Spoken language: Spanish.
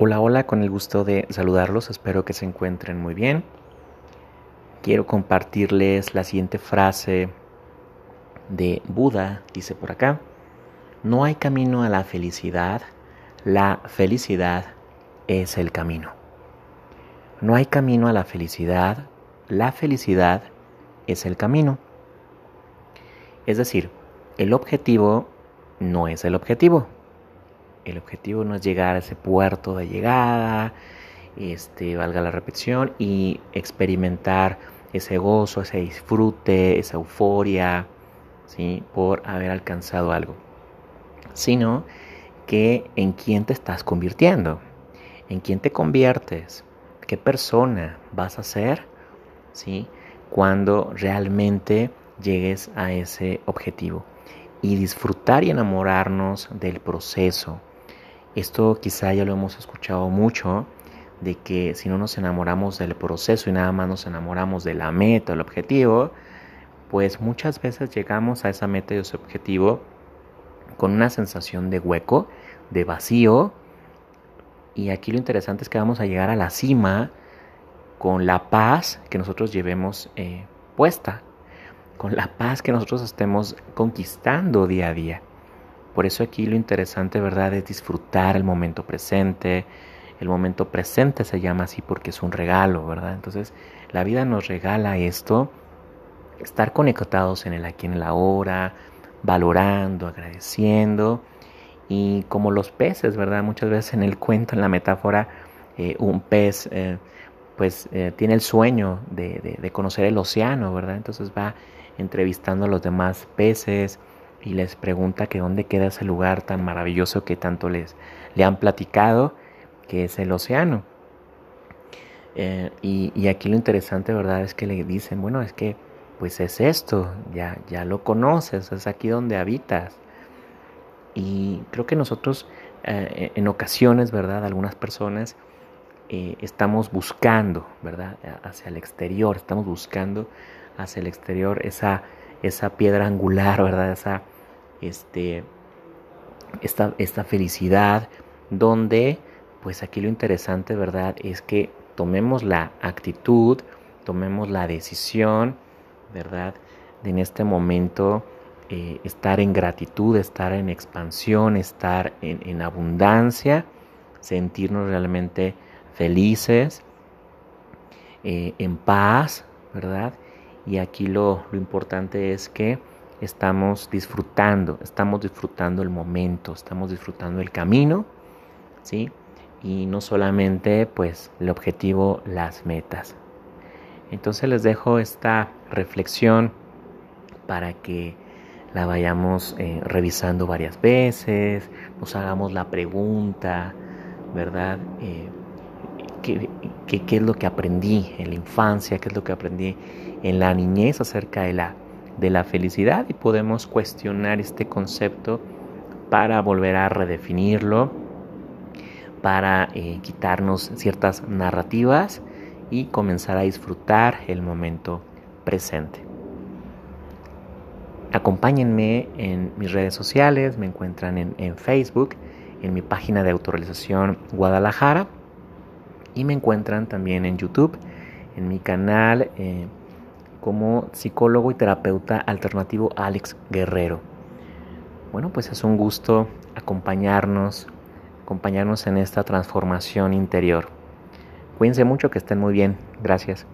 Hola, hola, con el gusto de saludarlos, espero que se encuentren muy bien. Quiero compartirles la siguiente frase de Buda, dice por acá, no hay camino a la felicidad, la felicidad es el camino. No hay camino a la felicidad, la felicidad es el camino. Es decir, el objetivo no es el objetivo, el objetivo no es llegar a ese puerto de llegada, este, valga la repetición, y experimentar ese gozo, ese disfrute, esa euforia, ¿sí? por haber alcanzado algo, sino que en quién te estás convirtiendo, en quién te conviertes, qué persona vas a ser, ¿sí? cuando realmente llegues a ese objetivo y disfrutar y enamorarnos del proceso, esto quizá ya lo hemos escuchado mucho, de que si no nos enamoramos del proceso y nada más nos enamoramos de la meta, el objetivo, pues muchas veces llegamos a esa meta y ese objetivo con una sensación de hueco, de vacío, y aquí lo interesante es que vamos a llegar a la cima con la paz que nosotros llevemos eh, puesta, con la paz que nosotros estemos conquistando día a día. Por eso aquí lo interesante, ¿verdad?, es disfrutar el momento presente. El momento presente se llama así porque es un regalo, ¿verdad? Entonces, la vida nos regala esto, estar conectados en el aquí, en el ahora, valorando, agradeciendo. Y como los peces, ¿verdad? Muchas veces en el cuento, en la metáfora, eh, un pez, eh, pues, eh, tiene el sueño de, de conocer el océano, ¿verdad? Entonces va entrevistando a los demás peces, y les pregunta que dónde queda ese lugar tan maravilloso que tanto les le han platicado, que es el océano. Eh, y, aquí lo interesante, ¿verdad? Es que le dicen, bueno, es que pues es esto, ya, ya lo conoces, es aquí donde habitas. Y creo que nosotros eh, en ocasiones, ¿verdad? Algunas personas eh, estamos buscando, ¿verdad? Hacia el exterior, estamos buscando hacia el exterior esa esa piedra angular, ¿verdad? Esa, este, esta, esta felicidad donde, pues aquí lo interesante, ¿verdad? Es que tomemos la actitud, tomemos la decisión, ¿verdad? De en este momento eh, estar en gratitud, estar en expansión, estar en, abundancia, sentirnos realmente felices, eh, en paz, ¿verdad? Y aquí lo, importante es que estamos disfrutando, estamos disfrutando el momento, estamos disfrutando el camino, ¿sí? Y no solamente pues el objetivo, las metas. Entonces les dejo esta reflexión para que la vayamos eh, revisando varias veces, nos hagamos la pregunta, ¿verdad? Eh, ¿qué, qué, es lo que aprendí en la infancia? ¿Qué es lo que aprendí en la niñez acerca de la, de la felicidad y podemos cuestionar este concepto para volver a redefinirlo, para eh, quitarnos ciertas narrativas y comenzar a disfrutar el momento presente. Acompáñenme en mis redes sociales, me encuentran en, en Facebook, en mi página de autorización Guadalajara y me encuentran también en YouTube, en mi canal eh, como psicólogo y terapeuta alternativo Alex Guerrero. Bueno, pues es un gusto acompañarnos, acompañarnos en esta transformación interior. Cuídense mucho, que estén muy bien. Gracias.